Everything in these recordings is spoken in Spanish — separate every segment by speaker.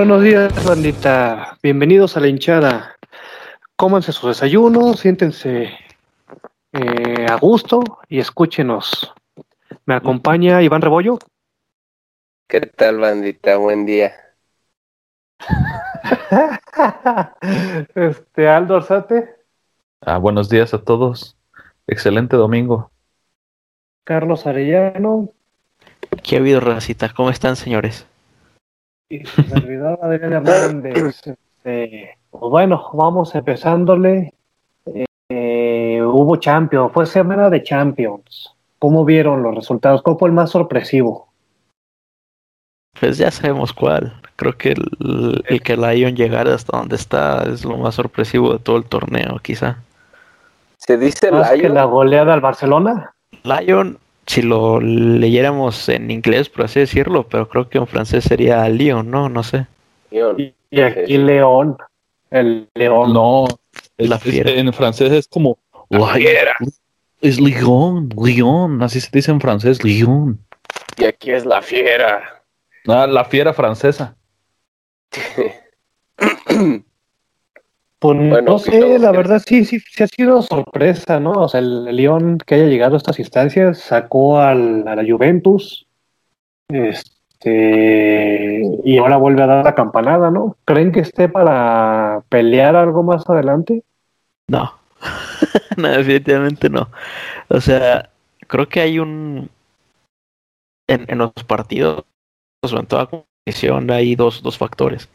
Speaker 1: Buenos días, bandita. Bienvenidos a la hinchada. Cómanse su desayuno, siéntense eh, a gusto y escúchenos. Me acompaña Iván Rebollo.
Speaker 2: ¿Qué tal, bandita? Buen día.
Speaker 1: este, Aldo Arzate.
Speaker 3: Ah, buenos días a todos. Excelente domingo.
Speaker 1: Carlos Arellano.
Speaker 4: ¿Qué ha habido, racita? ¿Cómo están, señores?
Speaker 1: Y su servidor Adrián Hernández. Este, bueno, vamos empezándole. Eh, hubo Champions, fue semana de Champions. ¿Cómo vieron los resultados? ¿Cuál fue el más sorpresivo?
Speaker 4: Pues ya sabemos cuál. Creo que el, el que Lyon llegara hasta donde está es lo más sorpresivo de todo el torneo, quizá.
Speaker 2: ¿Se dice
Speaker 1: ¿Más
Speaker 2: Lion?
Speaker 1: que la goleada al Barcelona?
Speaker 4: Lyon, si lo leyéramos en inglés, por así decirlo, pero creo que en francés sería Lyon, ¿no? No sé.
Speaker 1: Y, y aquí León. El León.
Speaker 3: No, es-
Speaker 4: La
Speaker 3: es-
Speaker 4: fiera.
Speaker 3: en francés es como
Speaker 2: La fiera.
Speaker 3: Es Lyon, Lyon, así se dice en francés, Lyon.
Speaker 2: Y aquí es la fiera.
Speaker 3: Ah, la fiera francesa.
Speaker 1: Pues
Speaker 2: Bueno,
Speaker 1: no sé, la verdad sí, sí, sí ha sido sorpresa, ¿no? O sea, el, el León que haya llegado a estas instancias sacó al, a la Juventus, este, y ahora vuelve a dar la campanada, ¿no? ¿Creen que esté para pelear algo más adelante?
Speaker 4: No. no, definitivamente no. O sea, creo que hay un. En, en los partidos, o en toda competición, hay dos, dos factores.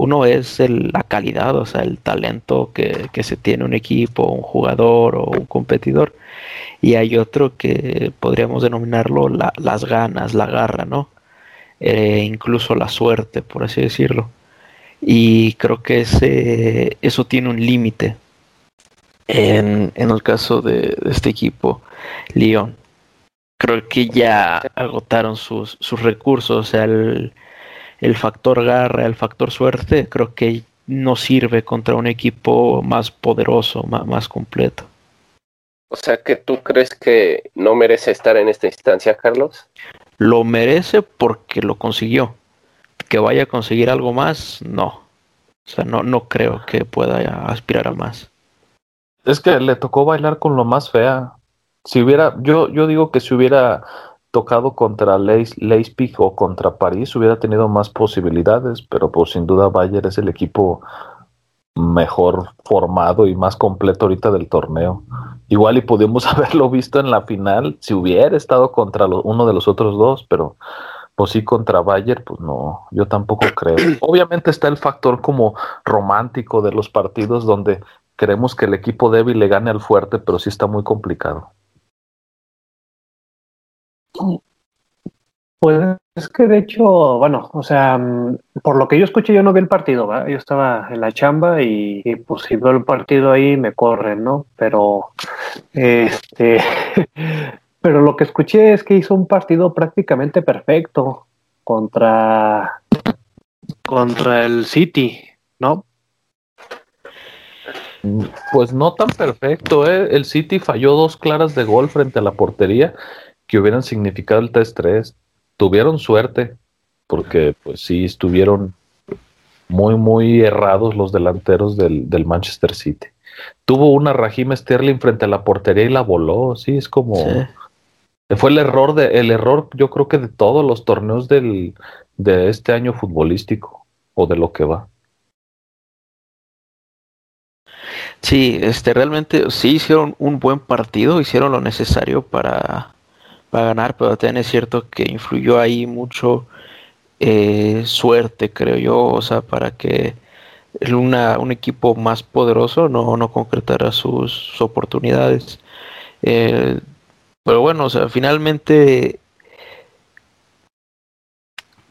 Speaker 4: Uno es la calidad, o sea, el talento que, se tiene un equipo, un jugador o un competidor. Y hay otro que podríamos denominarlo la- las ganas, la garra, ¿no? Eh, incluso la suerte, por así decirlo. Y creo que ese, eso tiene un límite en, el caso de, de este equipo, Lyon. Creo que ya agotaron sus, sus recursos, o sea, el, el factor garra, el factor suerte, creo que no sirve contra un equipo más poderoso, más, más completo.
Speaker 2: O sea que tú crees que no merece estar en esta instancia, Carlos.
Speaker 4: Lo merece porque lo consiguió. Que vaya a conseguir algo más, no. O sea, no, no creo que pueda aspirar a más.
Speaker 3: Es que le tocó bailar con lo más fea. Si hubiera, yo, yo digo que si hubiera tocado contra Leis- Leipzig o contra París, hubiera tenido más posibilidades, pero pues sin duda Bayern es el equipo mejor formado y más completo ahorita del torneo. Igual y pudimos haberlo visto en la final si hubiera estado contra lo- uno de los otros dos, pero pues sí contra Bayern, pues no, yo tampoco creo. Obviamente está el factor como romántico de los partidos donde queremos que el equipo débil le gane al fuerte, pero sí está muy complicado.
Speaker 1: Pues es que de hecho, bueno, o sea, mm, por lo que yo escuché, yo no vi el partido, ¿va? Yo estaba en la chamba y, pues si veo el partido ahí me corren, ¿no? Pero, este, pero lo que escuché es que hizo un partido prácticamente perfecto contra, contra el City, ¿no?
Speaker 3: Pues no tan perfecto, ¿eh? El City falló dos claras de gol frente a la portería que hubieran significado el 3-3. Tuvieron suerte, porque pues sí estuvieron muy, muy errados los delanteros del, del Manchester City. Tuvo una Raheem Sterling frente a la portería y la voló, sí, es como...
Speaker 4: Sí.
Speaker 3: Fue el error de, el error, yo creo que de todos los torneos del, de este año futbolístico, o de lo que va.
Speaker 4: Sí, este realmente sí hicieron un buen partido, hicieron lo necesario para, para ganar, pero también es cierto que influyó ahí mucho eh, suerte, creo yo, o sea, para que una, un equipo más poderoso no, no concretara sus, oportunidades. Eh, pero bueno, o sea, finalmente,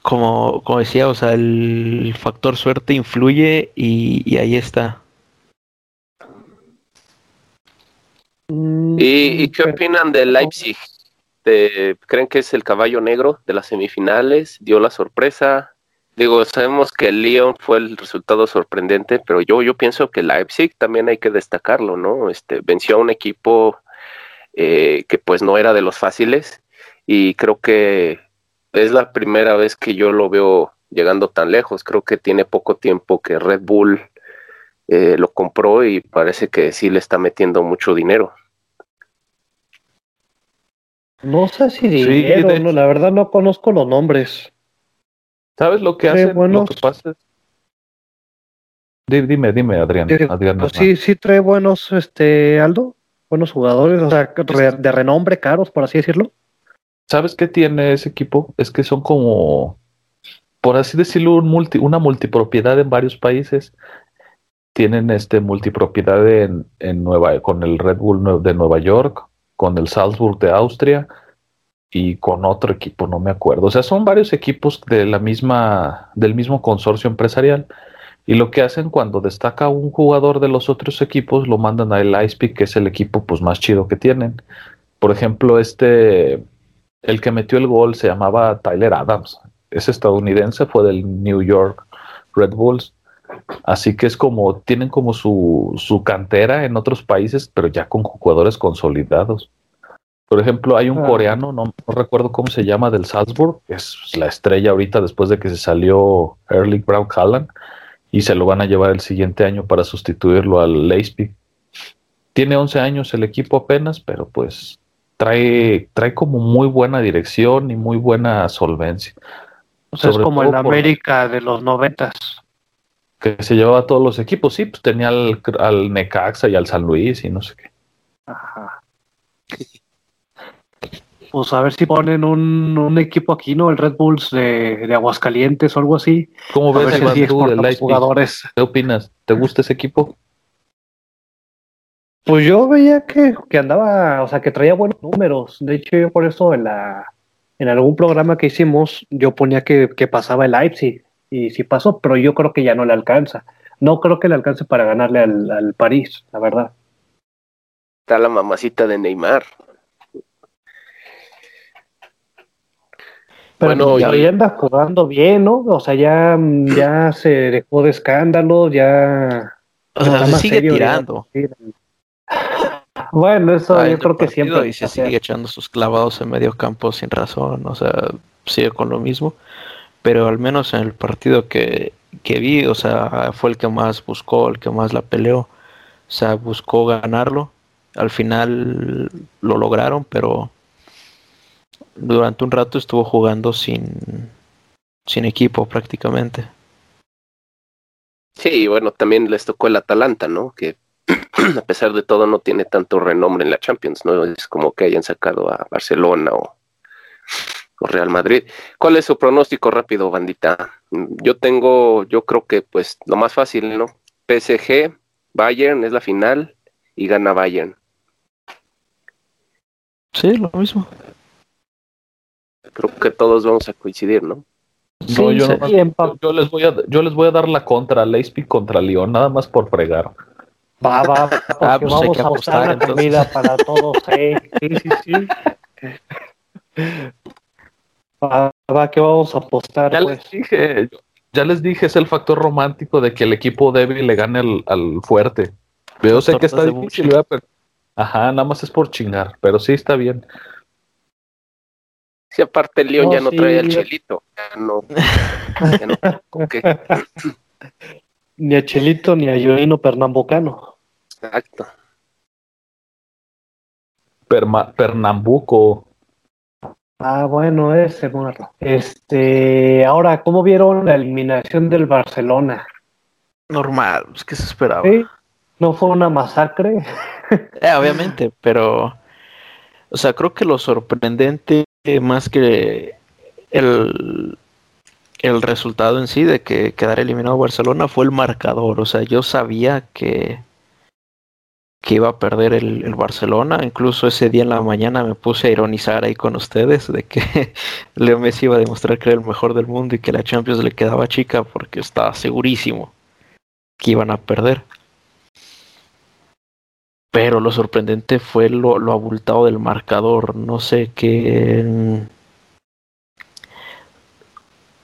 Speaker 4: como, como decía, o sea, el factor suerte influye y, ahí está.
Speaker 2: ¿Y, y qué opinan de Leipzig? ¿De- ¿Creen que es el caballo negro de las semifinales? ¿Dio la sorpresa? Digo, sabemos que el Lyon fue el resultado sorprendente, pero yo, yo pienso que Leipzig también hay que destacarlo, ¿no? Este, venció a un equipo eh, que pues no era de los fáciles y creo que es la primera vez que yo lo veo llegando tan lejos. Creo que tiene poco tiempo que Red Bull eh, lo compró y parece que sí le está metiendo mucho dinero.
Speaker 1: No sé si dinero, no, la verdad no conozco los nombres.
Speaker 3: ¿Sabes lo que hace? Lo que pasa Dime, dime, Adrián.
Speaker 1: Pues sí, sí trae buenos, este, Aldo, buenos jugadores, o sea, de renombre, caros, por así decirlo.
Speaker 3: ¿Sabes qué tiene ese equipo? Es que son como, por así decirlo, un multi, una multipropiedad en varios países. Tienen este multipropiedad en, en Nueva, con el Red Bull de Nueva York, con el Salzburg de Austria y con otro equipo, no me acuerdo. O sea, son varios equipos de la misma, del mismo consorcio empresarial. Y lo que hacen cuando destaca un jugador de los otros equipos, lo mandan a el Icepeak, que es el equipo pues, más chido que tienen. Por ejemplo, este, el que metió el gol se llamaba Tyler Adams. Es estadounidense, fue del New York Red Bulls. Así que es como, tienen como su, su cantera en otros países, pero ya con jugadores consolidados. Por ejemplo, hay un ah. coreano, no, recuerdo cómo se llama, del Salzburg, es la estrella ahorita después de que se salió Erling Brown Haaland y se lo van a llevar el siguiente año para sustituirlo al Leipzig. Tiene 11 años el equipo apenas, pero pues trae, trae como muy buena dirección y muy buena solvencia.
Speaker 1: O sea, es como el América de los noventas.
Speaker 3: Que se llevaba a todos los equipos, sí, pues tenía al, al Necaxa y al San Luis y no sé qué. Ajá
Speaker 1: pues a ver si ponen un, equipo aquí, ¿no? El Red Bulls de, Aguascalientes o algo así.
Speaker 3: ¿Cómo ves el jugadores? ¿Qué opinas? ¿Te gusta ese equipo?
Speaker 1: Pues yo veía que, andaba, o sea, que traía buenos números. De hecho, yo por eso en la en algún programa que hicimos, yo ponía que, pasaba el Leipzig. Y sí pasó, pero yo creo que ya no le alcanza. No creo que le alcance para ganarle al, al París, la verdad.
Speaker 2: Está la mamacita de Neymar.
Speaker 1: Pero bueno, ya anda jugando bien, ¿no? O sea, ya, ya se dejó de escándalo, ya.
Speaker 4: O sea, se sigue tirando.
Speaker 1: Bueno, eso yo creo que siempre.
Speaker 4: Y se sigue echando sus clavados en medio campo sin razón, o sea, sigue con lo mismo. Pero al menos en el partido que, que vi, o sea, fue el que más buscó, el que más la peleó. O sea, buscó ganarlo. Al final lo lograron, pero durante un rato estuvo jugando sin, sin equipo prácticamente.
Speaker 2: Sí, bueno, también les tocó el Atalanta, ¿no? Que a pesar de todo no tiene tanto renombre en la Champions, ¿no? Es como que hayan sacado a Barcelona o, Real Madrid. ¿Cuál es su pronóstico rápido, bandita? Yo tengo, yo creo que pues lo más fácil, ¿no? PSG, Bayern es la final y gana Bayern.
Speaker 4: Sí, lo mismo
Speaker 2: creo que todos vamos a coincidir, ¿no?
Speaker 3: No, yo, yo, les voy a, yo les voy a dar la contra, Leipzig contra Lyon, nada más por fregar.
Speaker 1: Va, va, ah, pues vamos a apostar la comida para todos, ¿eh? Sí, sí, sí. Va, va, que vamos a apostar.
Speaker 3: Ya les pues. dije, ya les dije, es el factor romántico de que el equipo débil le gane al, al fuerte. Yo sé que está difícil, pero... Ajá, nada más es por chingar, pero sí está bien.
Speaker 2: Si aparte el León ya no trae al Chelito. Ya no.
Speaker 1: ni a Chelito ni a Joino Pernambucano.
Speaker 2: Exacto.
Speaker 3: Pernambuco.
Speaker 1: Ah, bueno, ese muerto. Este, ahora, ¿cómo vieron la eliminación del Barcelona?
Speaker 4: Normal, es que se esperaba.
Speaker 1: ¿No fue una masacre?
Speaker 4: Eh, obviamente, pero, o sea, creo que lo sorprendente más que el, el resultado en sí de que quedara eliminado Barcelona fue el marcador. O sea, yo sabía que, que iba a perder el, el, Barcelona. Incluso ese día en la mañana me puse a ironizar ahí con ustedes de que Leo Messi iba a demostrar que era el mejor del mundo y que la Champions le quedaba chica porque estaba segurísimo que iban a perder. Pero lo sorprendente fue lo, lo abultado del marcador. No sé qué.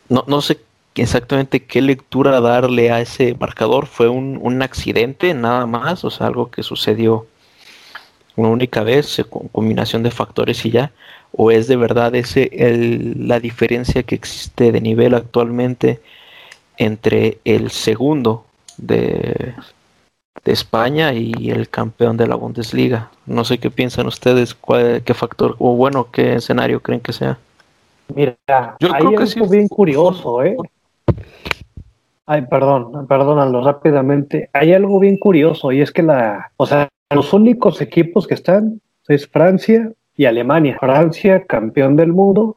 Speaker 4: No, no sé exactamente qué lectura darle a ese marcador. Fue un, un accidente, nada más, o sea, algo que sucedió una única vez, con combinación de factores y ya, o es de verdad ese el, la diferencia que existe de nivel actualmente entre el segundo de, de España y el campeón de la Bundesliga. No sé qué piensan ustedes, cuál, qué factor, o bueno, qué escenario creen que sea.
Speaker 1: Mira, Yo hay creo algo bien curioso, ¿eh? Ay, perdón, perdónalo rápidamente. Hay algo bien curioso y es que la, o sea, los únicos equipos que están es Francia y Alemania. Francia, campeón del mundo,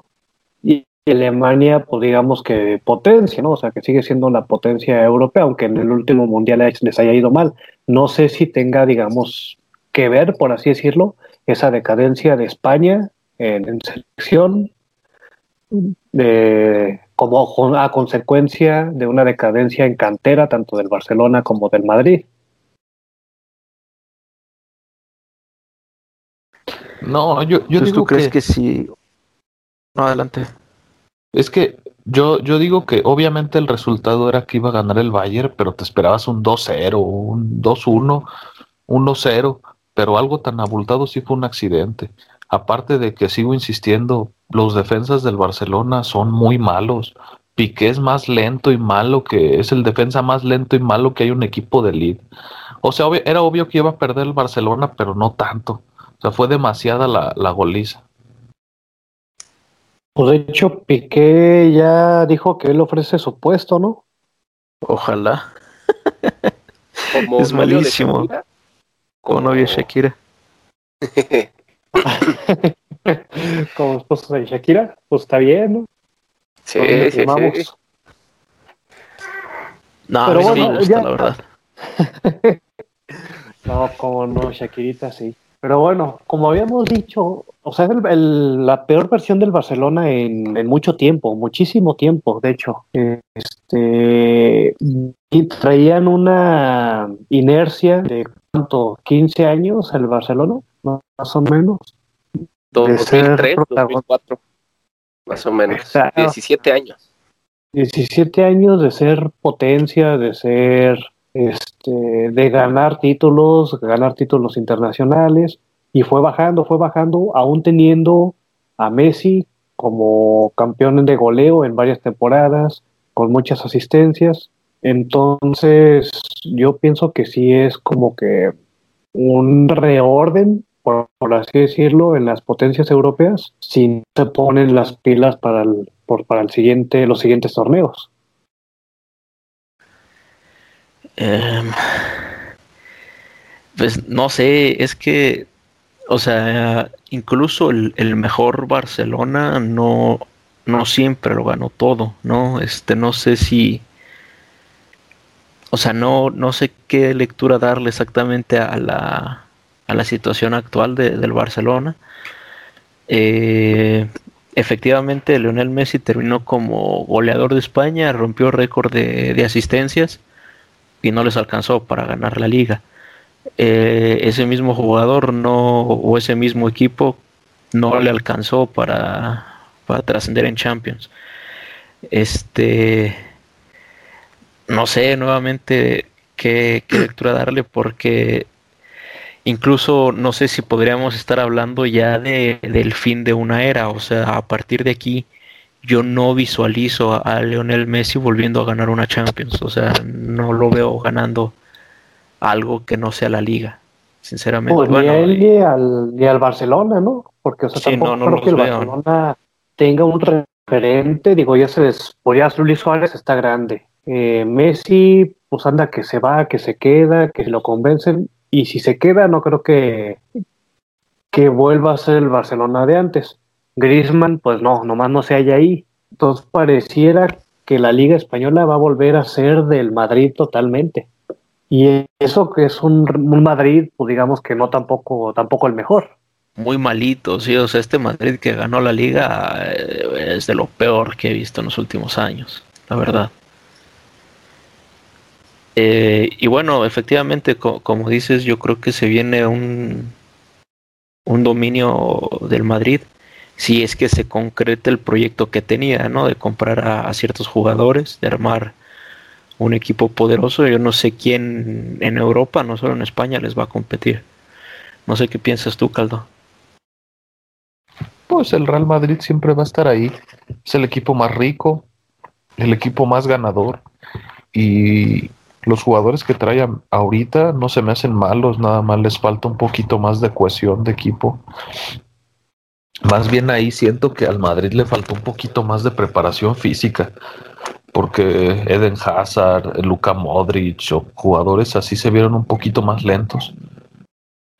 Speaker 1: y Alemania, pues digamos que potencia, ¿no? O sea, que sigue siendo la potencia europea, aunque en el último mundial les haya ido mal. No sé si tenga, digamos, que ver, por así decirlo, esa decadencia de España en, selección, de, como a consecuencia de una decadencia en cantera, tanto del Barcelona como del Madrid.
Speaker 3: No, yo, yo digo
Speaker 4: ¿tú crees que sí. No, adelante.
Speaker 3: Es que yo, yo digo que obviamente el resultado era que iba a ganar el Bayern, pero te esperabas un 2-0, un 2-1, 1-0, pero algo tan abultado sí fue un accidente. Aparte de que sigo insistiendo, los defensas del Barcelona son muy malos. Piqué es más lento y malo que es el defensa más lento y malo que hay un equipo de elite. O sea, era obvio que iba a perder el Barcelona, pero no tanto. O sea, fue demasiada la, la goliza.
Speaker 1: Pues de hecho, Piqué ya dijo que él ofrece su puesto, ¿no?
Speaker 4: Ojalá. es malísimo. Como novia Shakira.
Speaker 1: Como esposo de Shakira, pues está bien, ¿no?
Speaker 2: Sí, sí, sí.
Speaker 4: No, Pero bueno, me gusta, la verdad.
Speaker 1: no, como no, Shakirita sí. Pero bueno, como habíamos dicho, o sea, es el, la peor versión del Barcelona en, en, mucho tiempo, muchísimo tiempo, de hecho. Este, y traían una inercia de cuánto, 15 años el Barcelona, más o menos.
Speaker 2: 2003, 2004, más o menos. 17 años.
Speaker 1: 17 años de ser potencia, de ser este, de ganar títulos, ganar títulos internacionales, y fue bajando, fue bajando, aún teniendo a Messi como campeón de goleo en varias temporadas, con muchas asistencias. Entonces, yo pienso que sí es como que un reorden, por, así decirlo, en las potencias europeas, si se ponen las pilas para el, por, para el siguiente, los siguientes torneos.
Speaker 4: Em, pues no sé, es que, o sea, incluso el, mejor Barcelona no, no siempre lo ganó todo, ¿no? Este, no sé si, o sea, no, no sé qué lectura darle exactamente a la, a la situación actual del Barcelona. Eh, efectivamente, Leonel Messi terminó como goleador de España, rompió récord de, de asistencias y no les alcanzó para ganar la liga. Eh, ese mismo jugador no o ese mismo equipo no le alcanzó para, para trascender en Champions. Este no sé nuevamente qué lectura darle porque incluso no sé si podríamos estar hablando ya de, del fin de una era, o sea, a partir de aquí yo no visualizo a, Lionel Messi volviendo a ganar una Champions. O sea, no lo veo ganando algo que no sea la liga, sinceramente.
Speaker 1: Pues ni a él ni al, ni al Barcelona, ¿no? Porque o sea, tampoco no, creo que el Barcelona tenga un referente. Digo, ya se les, pues Luis Suárez está grande. Eh, Messi, pues anda que se va, que se queda, que lo convencen. Y si se queda, no creo que, que vuelva a ser el Barcelona de antes. Griezmann, pues no, nomás no se halla ahí. Entonces pareciera que la Liga Española va a volver a ser del Madrid totalmente. Y eso que es un, Madrid, pues digamos que no tampoco, tampoco el mejor.
Speaker 4: Muy malito, sí, o sea, este Madrid que ganó la liga eh, es de lo peor que he visto en los últimos años, la verdad. Eh, y bueno, efectivamente, como dices, yo creo que se viene un, un dominio del Madrid si es que se concreta el proyecto que tenía, ¿no? De comprar a, ciertos jugadores, de armar un equipo poderoso. Yo no sé quién en Europa, no solo en España, les va a competir. No sé qué piensas tú, Caldo.
Speaker 3: Pues el Real Madrid siempre va a estar ahí. Es el equipo más rico, el equipo más ganador. Y los jugadores que traen ahorita no se me hacen malos, nada más les falta un poquito más de cohesión de equipo. Más bien ahí siento que al Madrid le faltó un poquito más de preparación física, porque Eden Hazard, Luka Modric o jugadores así se vieron un poquito más lentos.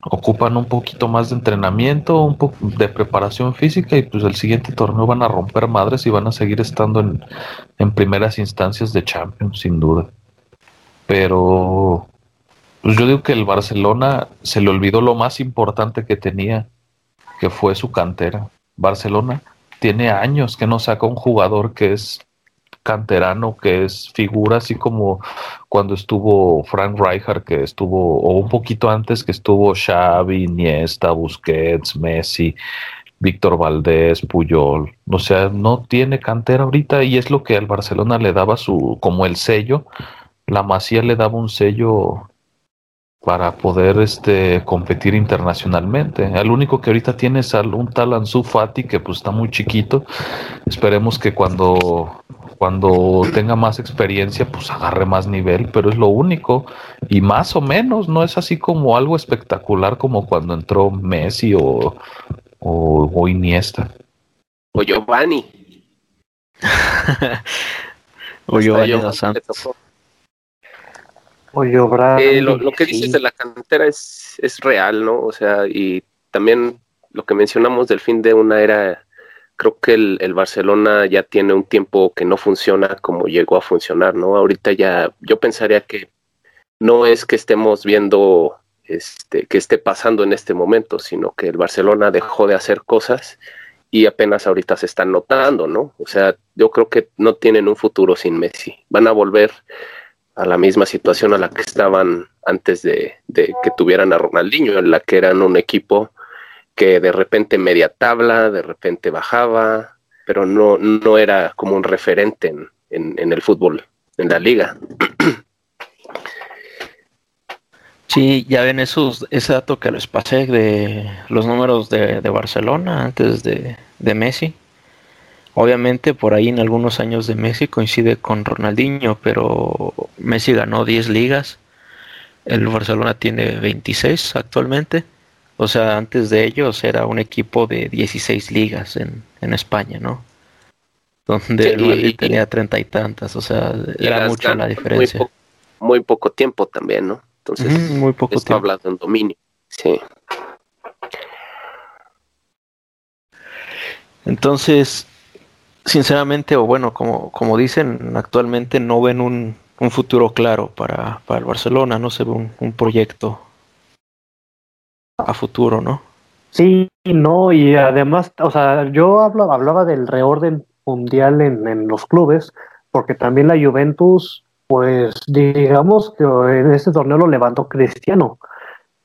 Speaker 3: Ocupan un poquito más de entrenamiento, un poco de preparación física y pues el siguiente torneo van a romper madres y van a seguir estando en, en primeras instancias de Champions, sin duda. Pero pues yo digo que el Barcelona se le olvidó lo más importante que tenía, que fue su cantera. Barcelona tiene años que no saca un jugador que es canterano, que es figura, así como cuando estuvo Frank Rijkaard, que estuvo, o un poquito antes que estuvo Xavi, Iniesta, Busquets, Messi, Víctor Valdés, Puyol. O sea, no tiene cantera ahorita y es lo que al Barcelona le daba su, como el sello. La Masía le daba un sello para poder este competir internacionalmente. El único que ahorita tiene es un tal Ansu Fati que pues está muy chiquito. Esperemos que cuando cuando tenga más experiencia pues agarre más nivel, pero es lo único y más o menos, no es así como algo espectacular como cuando entró Messi o o, Iniesta.
Speaker 2: O Giovanni.
Speaker 4: o Giovanni dos Santos.
Speaker 2: Eh, lo, lo, que dices de la cantera es, es real, ¿no? O sea, y también lo que mencionamos del fin de una era, creo que el, el, Barcelona ya tiene un tiempo que no funciona como llegó a funcionar, ¿no? Ahorita ya, yo pensaría que no es que estemos viendo este, que esté pasando en este momento, sino que el Barcelona dejó de hacer cosas y apenas ahorita se están notando, ¿no? O sea, yo creo que no tienen un futuro sin Messi. Van a volver a la misma situación a la que estaban antes de, que tuvieran a Ronaldinho, en la que eran un equipo que de repente media tabla, de repente bajaba, pero no, no era como un referente en, en, el fútbol, en la liga.
Speaker 4: Sí, ya ven esos, ese dato que les pasé de los números de, Barcelona antes de Messi. Obviamente por ahí en algunos años de Messi coincide con Ronaldinho, pero Messi ganó 10 ligas, el Barcelona tiene 26 actualmente, o sea, antes de ellos era un equipo de 16 ligas en, en España, ¿no? Donde el Madrid tenía treinta y tantas, o sea, era mucho la diferencia.
Speaker 2: Muy, poco tiempo también, ¿no? Entonces,
Speaker 4: muy poco tiempo.
Speaker 2: hablando en dominio, sí.
Speaker 4: Entonces, sinceramente, o bueno, como, como dicen, actualmente no ven un, un futuro claro para, para, el Barcelona, no se ve un, un, proyecto a futuro, ¿no?
Speaker 1: Sí, no, y además, o sea, yo hablaba, hablaba del reorden mundial en, en los clubes, porque también la Juventus, pues digamos que en este torneo lo levantó Cristiano,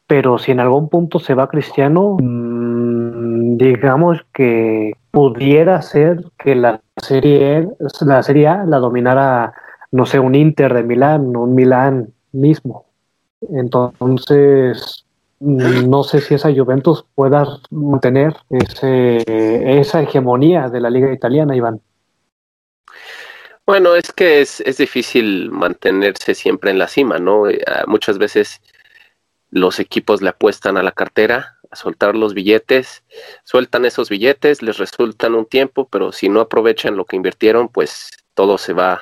Speaker 1: pero si en algún punto se va Cristiano, mmm, digamos que pudiera ser que la serie, la A la dominara, no sé, un Inter de Milán, un Milán mismo. Entonces, no sé si esa Juventus pueda mantener ese, esa hegemonía de la liga italiana, Iván.
Speaker 2: Bueno, es que es, es difícil mantenerse siempre en la cima, ¿no? Eh, muchas veces los equipos le apuestan a la cartera soltar los billetes, sueltan esos billetes, les resultan un tiempo, pero si no aprovechan lo que invirtieron, pues todo se va,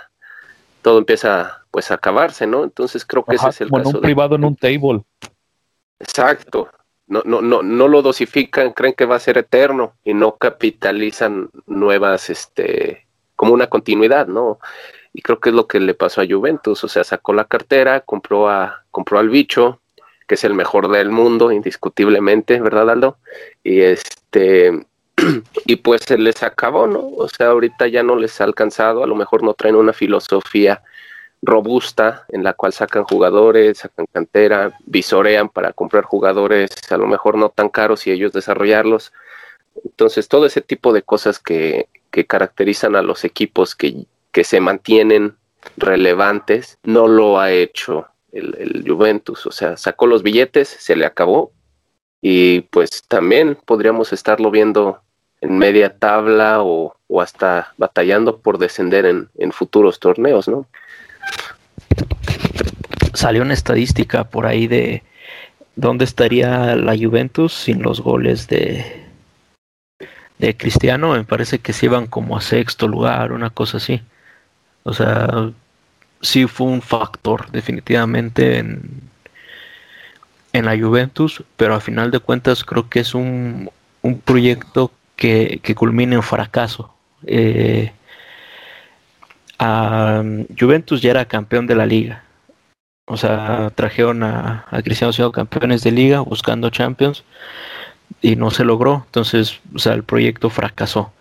Speaker 2: todo empieza pues a acabarse, ¿no? Entonces creo que ese es el
Speaker 3: bueno,
Speaker 2: caso.
Speaker 3: un privado en un table.
Speaker 2: Exacto. No, no, no, no lo dosifican, creen que va a ser eterno y no capitalizan nuevas, este, como una continuidad, ¿no? Y creo que es lo que le pasó a Juventus, o sea, sacó la cartera, compró a, compró al bicho, que es el mejor del mundo, indiscutiblemente, ¿verdad, Aldo? Y este, y pues se les acabó, ¿no? O sea, ahorita ya no les ha alcanzado, a lo mejor no traen una filosofía robusta en la cual sacan jugadores, sacan cantera, visorean para comprar jugadores, a lo mejor no tan caros y ellos desarrollarlos. Entonces, todo ese tipo de cosas que, que caracterizan a los equipos que, que se mantienen relevantes, no lo ha hecho el, el, Juventus, o sea, sacó los billetes, se le acabó y pues también podríamos estarlo viendo en media tabla o, hasta batallando por descender en, en, futuros torneos, ¿no?
Speaker 4: Salió una estadística por ahí de dónde estaría la Juventus sin los goles de, de Cristiano. Me parece que se iban como a sexto lugar, una cosa así. O sea, sí fue un factor definitivamente en, en la Juventus, pero a final de cuentas creo que es un, un proyecto que, que, culmina en fracaso. Eh, Juventus ya era campeón de la liga. O sea, trajeron a, Cristiano siendo campeones de liga buscando Champions y no se logró. Entonces, o sea, el proyecto fracasó.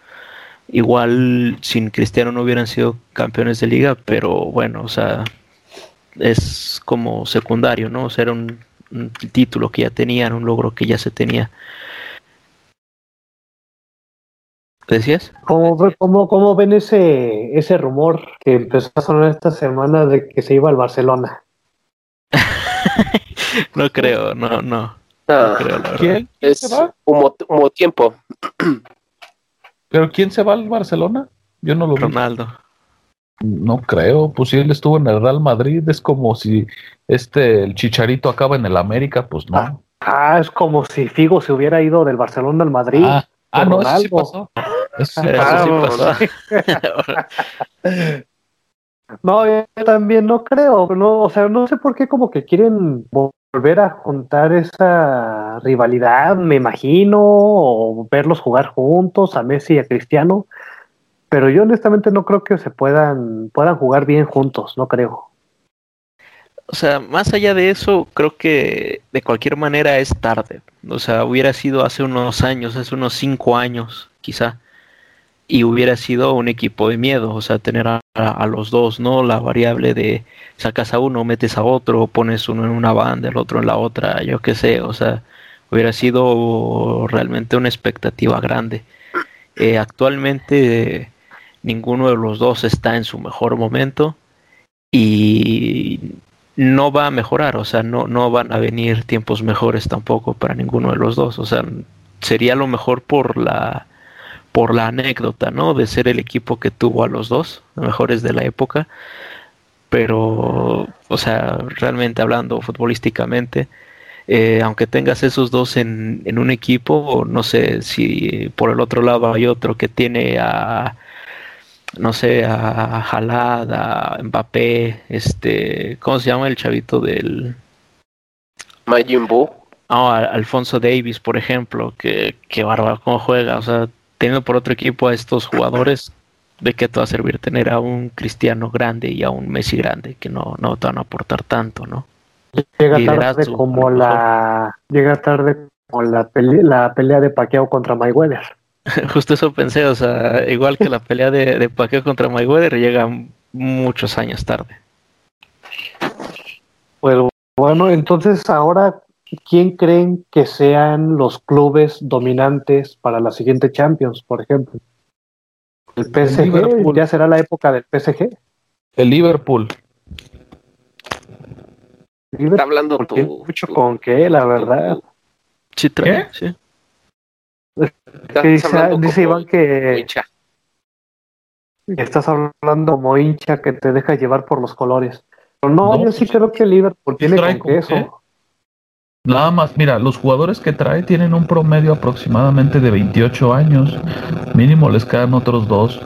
Speaker 4: Igual sin Cristiano no hubieran sido campeones de liga, pero bueno, o sea, es como secundario, ¿no? O sea, era un, un título que ya tenían, un logro que ya se tenía. ¿Decías?
Speaker 1: ¿Cómo, cómo, cómo ven ese, ese rumor que empezó a sonar esta semana de que se iba al Barcelona?
Speaker 4: no creo, no, no.
Speaker 2: Ah,
Speaker 4: no creo, la verdad.
Speaker 3: ¿Quién?
Speaker 2: es humo tiempo.
Speaker 3: ¿Pero quién se va al Barcelona? Yo no lo vi.
Speaker 4: Ronaldo.
Speaker 3: No creo, pues si él estuvo en el Real Madrid, es como si este el Chicharito acaba en el América, pues no.
Speaker 1: Ah, es como si Figo se hubiera ido del Barcelona al Madrid.
Speaker 3: Ah, ah, no, eso sí pasó. Eso sí
Speaker 4: Eso
Speaker 3: pasó.
Speaker 4: sí
Speaker 1: Ah,
Speaker 4: pasó.
Speaker 1: No, yo también no creo, no, o sea, no sé por qué como que quieren volver a juntar esa rivalidad, me imagino, o verlos jugar juntos, a Messi y a Cristiano, pero yo honestamente no creo que se puedan, puedan jugar bien juntos, no creo.
Speaker 4: O sea, más allá de eso, creo que de cualquier manera es tarde. O sea, hubiera sido hace unos años, hace unos cinco años, quizá. Y hubiera sido un equipo de miedo, o sea, tener a, a- los dos, ¿no? La variable de sacas a uno, metes a otro, pones uno en una banda, el otro en la otra, yo qué sé, o sea, hubiera sido realmente una expectativa grande. Eh, actualmente ninguno de los dos está en su mejor momento y no va a mejorar, o sea, no, no van a venir tiempos mejores tampoco para ninguno de los dos, o sea, sería lo mejor por la por la anécdota, ¿no? De ser el equipo que tuvo a los dos, mejores de la época, pero, o sea, realmente hablando futbolísticamente, eh, aunque tengas esos dos en, en un equipo, no sé si por el otro lado hay otro que tiene a, no sé, a Jalad, a Mbappé, este, ¿cómo se llama el chavito del...
Speaker 2: Majin Buu.
Speaker 4: Ah, a Alfonso Davis, por ejemplo, que, que bárbaro cómo juega, o sea, teniendo por otro equipo a estos jugadores, ¿de qué te va a servir tener a un Cristiano grande y a un Messi grande que no, no te van a aportar tanto, ¿no?
Speaker 1: Llega
Speaker 4: Liderazgo,
Speaker 1: tarde como la, llega tarde como la pelea, la pelea de Pacquiao contra Mayweather.
Speaker 4: Justo eso pensé, o sea, igual que la pelea de, de Pacquiao contra Mayweather llega muchos años tarde.
Speaker 1: Pues bueno, entonces ahora, ¿quién creen que sean los clubes dominantes para la siguiente Champions, por ejemplo? El PSG,
Speaker 3: Liverpool.
Speaker 1: ya será la época del PSG.
Speaker 3: El Liverpool.
Speaker 2: Está hablando tu,
Speaker 1: mucho con qué, la verdad.
Speaker 4: Sí, trae, sí.
Speaker 1: Que dice, dice Iván que
Speaker 2: hincha.
Speaker 1: que estás hablando como hincha que te deja llevar por los colores. Pero no,
Speaker 3: No,
Speaker 1: yo sí
Speaker 3: pues,
Speaker 1: creo que Liverpool tiene con
Speaker 3: con
Speaker 1: queso.
Speaker 3: Nada más, mira, los jugadores que trae tienen un promedio aproximadamente de 28 años. Mínimo les quedan otros dos.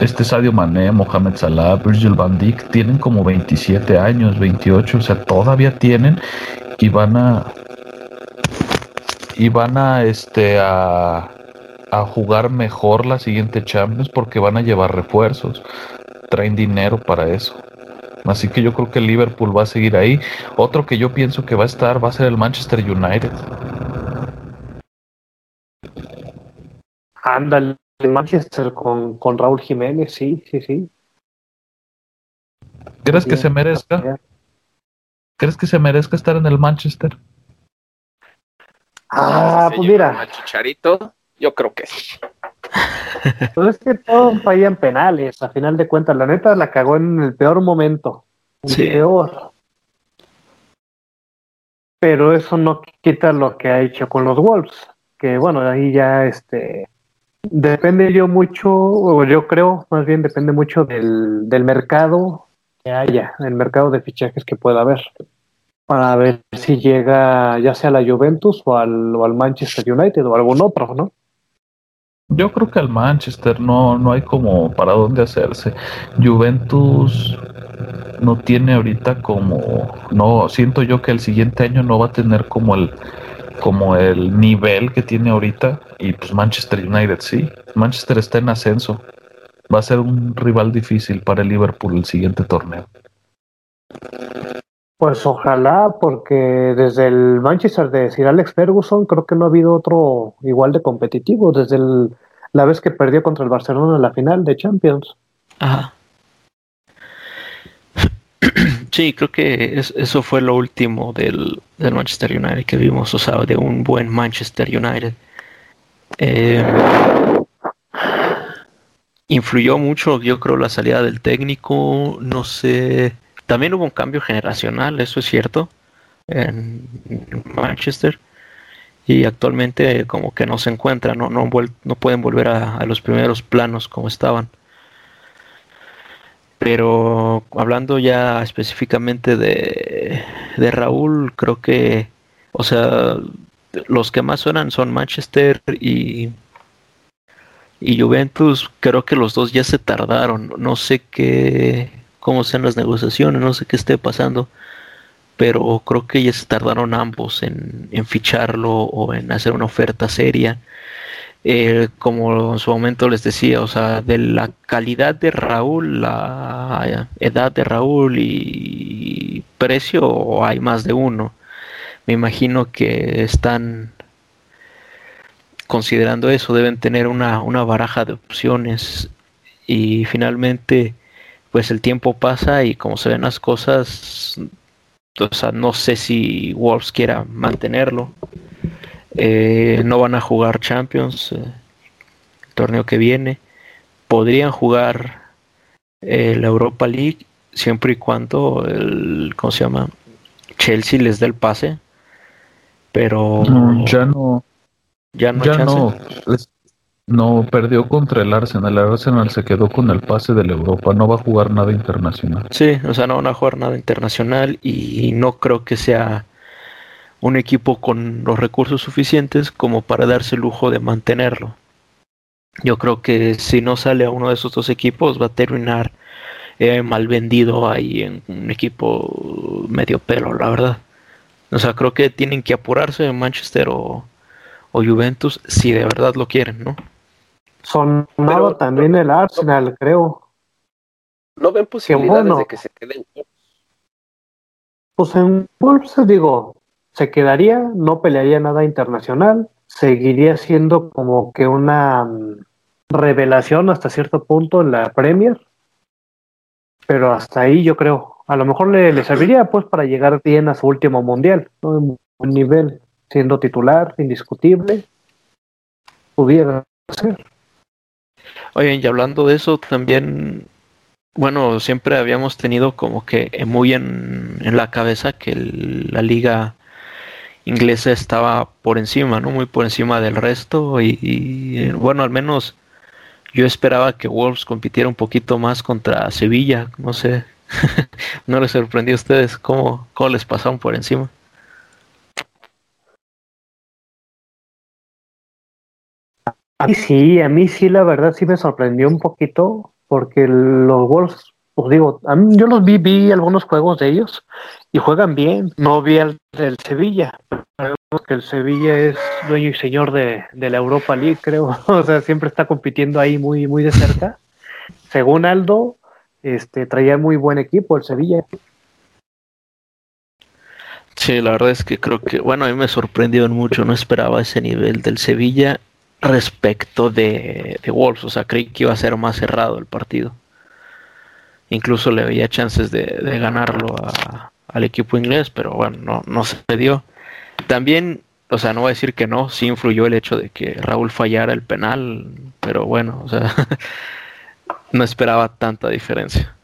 Speaker 3: Este Sadio Mané, Mohamed Salah, Virgil van Dijk tienen como 27 años, 28, o sea, todavía tienen y van a y van a este a, a jugar mejor la siguiente Champions porque van a llevar refuerzos. Traen dinero para eso. Así que yo creo que el Liverpool va a seguir ahí. Otro que yo pienso que va a estar va a ser el Manchester United.
Speaker 1: Ándale, Manchester con, con Raúl Jiménez, sí, sí, sí.
Speaker 3: ¿Crees que se merezca? ¿Crees que se merezca estar en el Manchester?
Speaker 1: Ah, pues mira,
Speaker 2: Chicharito, yo creo que sí.
Speaker 1: pues es que todos fallan penales, a final de cuentas. La neta la cagó en el peor momento. El
Speaker 4: Sí.
Speaker 1: peor. pero eso no quita lo que ha hecho con los Wolves, que bueno, ahí ya este depende yo mucho, o yo creo, más bien depende mucho del, del mercado que haya, el mercado de fichajes que pueda haber, para ver si llega ya sea a la Juventus o al, o al Manchester United o algún otro, ¿no?
Speaker 3: Yo creo que al Manchester no, no hay como para dónde hacerse. Juventus no tiene ahorita como, no, siento yo que el siguiente año no va a tener como el, como el nivel que tiene ahorita y pues Manchester United sí, Manchester está en ascenso, va a ser un rival difícil para el Liverpool el siguiente torneo.
Speaker 1: Pues ojalá, porque desde el Manchester de Sir Alex Ferguson creo que no ha habido otro igual de competitivo, desde el, la vez que perdió contra el Barcelona en la final de Champions.
Speaker 4: Ajá. Sí, creo que es, eso fue lo último del, del, Manchester United que vimos, o sea, de un buen Manchester United. Eh, influyó mucho, yo creo, la salida del técnico, no sé también hubo un cambio generacional, eso es cierto, en Manchester. Y actualmente como que no se encuentran, no, no, no pueden volver a, los primeros planos como estaban. Pero hablando ya específicamente de, de Raúl, creo que, o sea, los que más suenan son Manchester y, y Juventus. Creo que los dos ya se tardaron. No sé qué, cómo sean las negociaciones, no sé qué esté pasando, pero creo que ya se tardaron ambos en, ficharlo o en hacer una oferta seria. Eh, como en su momento les decía, o sea, de la calidad de Raúl, la edad de Raúl y precio, hay más de uno. Me imagino que están considerando eso, deben tener una, una baraja de opciones y finalmente pues el tiempo pasa y como se ven las cosas, o sea, no sé si Wolves quiera mantenerlo. Eh, no van a jugar Champions eh, el torneo que viene. Podrían jugar eh, la Europa League siempre y cuando el, ¿cómo se llama? Chelsea les dé el pase. Pero
Speaker 3: ya no.
Speaker 4: Ya no.
Speaker 3: Ya no. No, perdió contra el Arsenal. El Arsenal se quedó con el pase de la Europa. No va a jugar nada internacional.
Speaker 4: Sí, o sea, no van a jugar nada internacional y no creo que sea un equipo con los recursos suficientes como para darse el lujo de mantenerlo. Yo creo que si no sale a uno de esos dos equipos va a terminar eh, mal vendido ahí en un equipo medio pelo, la verdad. O sea, creo que tienen que apurarse en Manchester o, o Juventus si de verdad lo quieren, ¿no?
Speaker 1: Sonado también el Arsenal, creo.
Speaker 2: ¿No ven posibilidades de que se queden?
Speaker 1: Pues en Wolves, digo, se quedaría, no pelearía nada internacional, seguiría siendo como que una mm, revelación hasta cierto punto en la Premier, pero hasta ahí yo creo, a lo mejor le, le serviría pues para llegar bien a su último mundial, ¿no? en buen nivel, siendo titular, indiscutible, pudiera ser.
Speaker 4: Oye, y hablando de eso, también, bueno, siempre habíamos tenido como que muy en, la cabeza que la liga inglesa estaba por encima, ¿no? Muy por encima del resto y, bueno, al menos yo esperaba que Wolves compitiera un poquito más contra Sevilla, no sé, ¿no les sorprendió a ustedes cómo, cómo les pasaron por encima?
Speaker 1: A sí, a mí sí, la verdad sí me sorprendió un poquito porque los Wolves, os digo, a mí, yo los vi, vi algunos juegos de ellos y juegan bien. No vi al del Sevilla. Sabemos que el Sevilla es dueño y señor de, la Europa League, creo. O sea, siempre está compitiendo ahí muy, muy de cerca. Según Aldo, este, traía muy buen equipo el Sevilla.
Speaker 4: Sí, la verdad es que creo que, bueno, a mí me sorprendió mucho, no esperaba ese nivel del Sevilla respecto de, de, Wolves. O sea, creí que iba a ser más cerrado el partido. Incluso le veía chances de, ganarlo al equipo inglés, pero bueno, no, no se dio. También, o sea, no voy a decir que no, sí influyó el hecho de que Raúl fallara el penal, pero bueno, o sea, no esperaba tanta diferencia.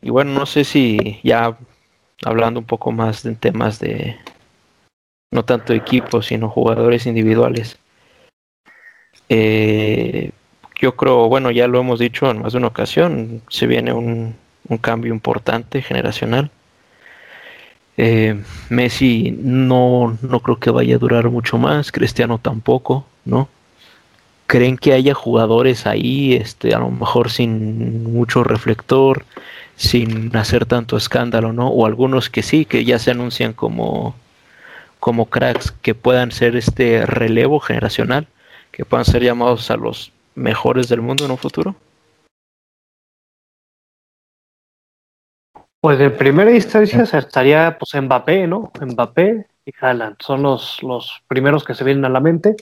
Speaker 4: y bueno, no sé si ya hablando un poco más de temas de no tanto equipos, sino jugadores individuales. Eh, yo creo, bueno, ya lo hemos dicho en más de una ocasión, se viene un, un cambio importante generacional. Eh, Messi no, no creo que vaya a durar mucho más, Cristiano tampoco, ¿no? ¿Creen que haya jugadores ahí, este, a lo mejor sin mucho reflector, sin hacer tanto escándalo, ¿no? O algunos que sí, que ya se anuncian como, como cracks, que puedan ser este relevo generacional, que puedan ser llamados a los mejores del mundo en un futuro?
Speaker 1: Pues de primera instancia estaría pues Mbappé, ¿no? Mbappé y Haaland son los, los primeros que se vienen a la mente,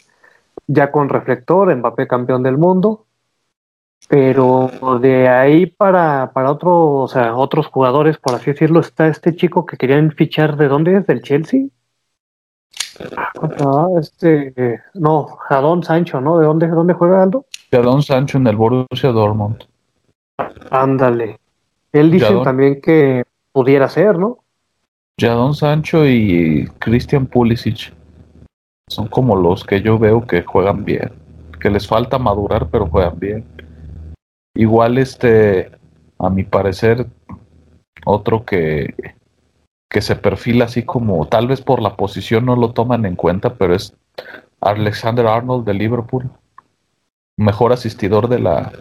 Speaker 1: ya con reflector, Mbappé campeón del mundo, pero de ahí para, para otro, o sea, otros jugadores, por así decirlo, está este chico que querían fichar, ¿de dónde es? ¿Del Chelsea? Ah, este, no, Jadón Sancho, ¿no? ¿De dónde, dónde juega Aldo?
Speaker 3: Jadón Sancho en el Borussia Dortmund.
Speaker 1: Ándale. Él dice
Speaker 3: Jadon.
Speaker 1: también que pudiera ser, ¿no?
Speaker 3: Jadón Sancho y Christian Pulisic son como los que yo veo que juegan bien, que les falta madurar, pero juegan bien. Igual este, a mi parecer, otro que, que se perfila así como, tal vez por la posición no lo toman en cuenta, pero es Alexander Arnold de Liverpool, mejor asistidor de la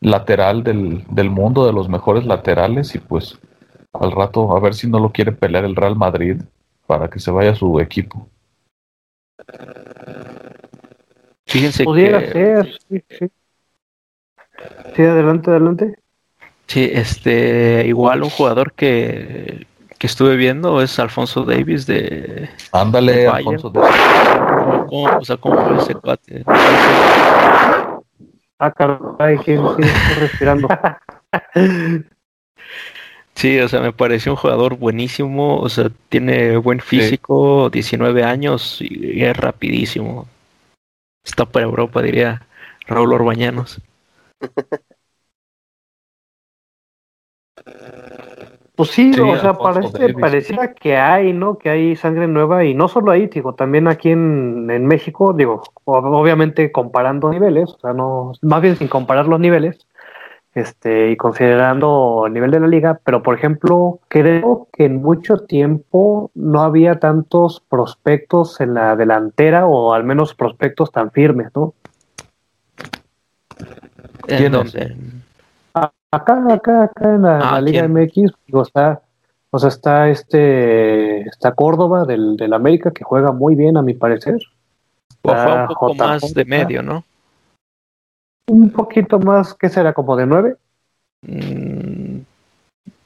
Speaker 3: lateral del, del mundo, de los mejores laterales, y pues al rato a ver si no lo quiere pelear el Real Madrid para que se vaya a su equipo.
Speaker 4: Fíjense
Speaker 1: Pudiera
Speaker 4: que
Speaker 1: ser, sí, sí. Sí, adelante, adelante.
Speaker 4: sí, este, igual un jugador que, que estuve viendo es Alfonso Davis de
Speaker 3: Ándale. Alfonso. de-
Speaker 4: ¿cómo, o sea, cómo fue ese cuate?
Speaker 1: Ah, caray, ¿quién, quién está respirando?
Speaker 4: Sí, o sea, me pareció un jugador buenísimo, o sea, tiene buen físico, 19 años y es rapidísimo. Está para Europa, diría Raúl Orbañanos.
Speaker 1: Pues sí,
Speaker 3: Sí,
Speaker 1: o sea, parece, pareciera que hay, ¿no? Que hay sangre nueva y no solo ahí, digo, también aquí en, en México, digo, obviamente comparando niveles, o sea, no, más bien sin comparar los niveles, este, y considerando el nivel de la liga, pero por ejemplo, creo que en mucho tiempo no había tantos prospectos en la delantera o al menos prospectos tan firmes, ¿no?
Speaker 4: ¿En
Speaker 3: ¿Quién
Speaker 4: dónde?
Speaker 1: Acá, acá, acá en la,
Speaker 4: Ah,
Speaker 1: la Liga
Speaker 4: ¿quién?
Speaker 1: MX, digo, está, o sea, está este, está Córdoba del, del América que juega muy bien a mi parecer.
Speaker 4: O fue un poco
Speaker 1: JJ.
Speaker 4: más de medio, ¿no?
Speaker 1: Un poquito más, ¿qué será? Como de nueve.
Speaker 4: Mm,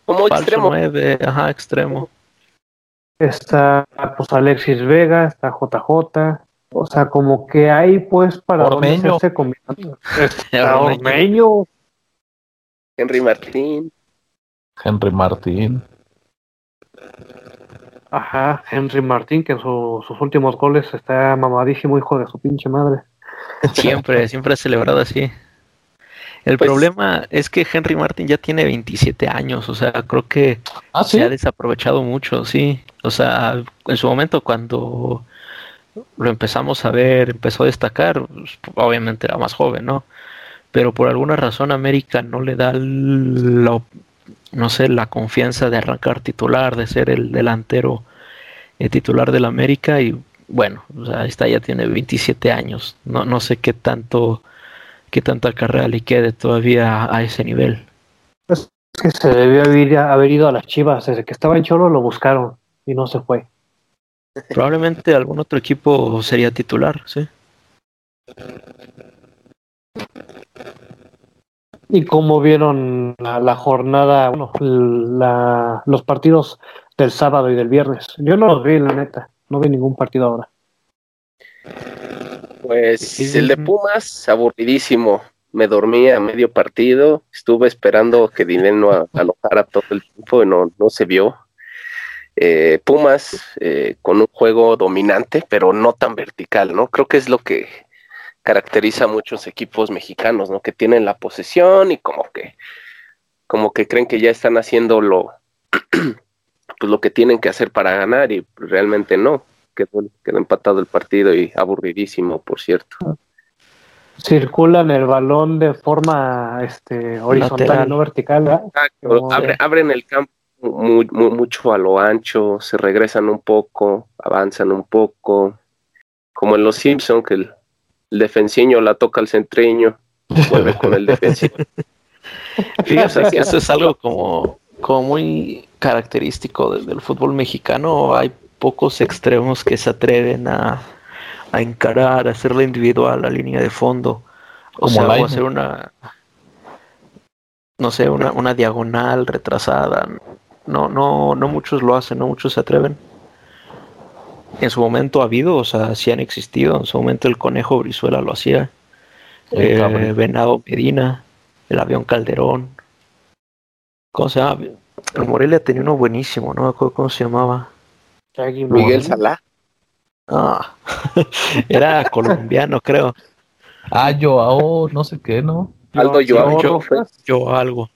Speaker 2: Como extremo.
Speaker 4: 9, ajá, extremo.
Speaker 1: Está pues Alexis Vega, está JJ. O sea, como que hay pues para dónde
Speaker 3: Ormeño.
Speaker 1: hacerse combinando. Está Ormeño.
Speaker 2: Henry Martín.
Speaker 3: Henry Martín.
Speaker 1: Ajá, Henry Martín, que en su- sus últimos goles está mamadísimo, hijo de su pinche madre.
Speaker 4: Siempre, siempre ha celebrado así. El
Speaker 2: Pues-
Speaker 4: problema es que Henry Martin ya tiene 27 años, o sea, creo que
Speaker 3: Ah, sí.
Speaker 4: se ha desaprovechado mucho, sí. O sea, en su momento cuando lo empezamos a ver, empezó a destacar, pues, obviamente era más joven, ¿no? Pero por alguna razón América no le da la, no sé, la confianza de arrancar titular, de ser el delantero eh, titular del América y bueno, o sea, esta ya tiene 27 años. No, no sé qué tanto, qué tanta carrera le quede todavía a, a ese nivel.
Speaker 1: Es que se debió haber, haber ido a las chivas. Desde que estaba en Cholo lo buscaron y no se fue.
Speaker 4: Probablemente algún otro equipo sería titular, sí.
Speaker 1: ¿Y cómo vieron la, la jornada, bueno, la, los partidos del sábado y del viernes? Yo no los vi, la neta. No vi ningún partido ahora.
Speaker 2: Pues
Speaker 4: Sí,
Speaker 2: el de. Pumas, aburridísimo. Me dormí a medio partido. Estuve esperando que Dineno a- anotara todo el tiempo y no, no se vio. Eh, Pumas eh, con un juego dominante, pero no tan vertical, ¿no? Creo que es lo que caracteriza a muchos equipos mexicanos, ¿no? Que tienen la posesión y como que como que creen que ya están haciendo lo, pues lo que tienen que hacer para ganar y realmente no. Quedó, quedó empatado el partido y aburridísimo, por cierto.
Speaker 1: Circulan el balón de forma este, horizontal
Speaker 4: Lateral.
Speaker 1: no vertical. ¿verdad?
Speaker 2: Exacto, abre- abren el campo muy, muy- mucho a lo ancho, se regresan un poco, avanzan un poco, como en los Simpson que el, el defensiño la toca al centreño, vuelve con el defensivo.
Speaker 4: Fíjate que eso es algo como, como muy característico de- del fútbol mexicano. Hay pocos extremos que se atreven a, a encarar, a hacerla individual, la línea de fondo. O
Speaker 3: Como
Speaker 4: sea, o hacer una, no sé, una, una diagonal retrasada. No, no, no muchos lo hacen, no muchos se atreven. En su momento ha habido, o sea, sí han existido. En su momento el conejo Brizuela lo hacía.
Speaker 3: El
Speaker 4: Eh. Venado Medina, el avión Calderón. ¿Cómo se llama? El Morelia tenía uno buenísimo, no me acuerdo cómo se llamaba.
Speaker 2: Miguel. Salá.
Speaker 4: Ah, era colombiano, creo.
Speaker 3: Ah, Joao, no sé qué, ¿no?
Speaker 2: Aldo Joao
Speaker 1: yo-
Speaker 2: Rojas.
Speaker 4: Yo algo.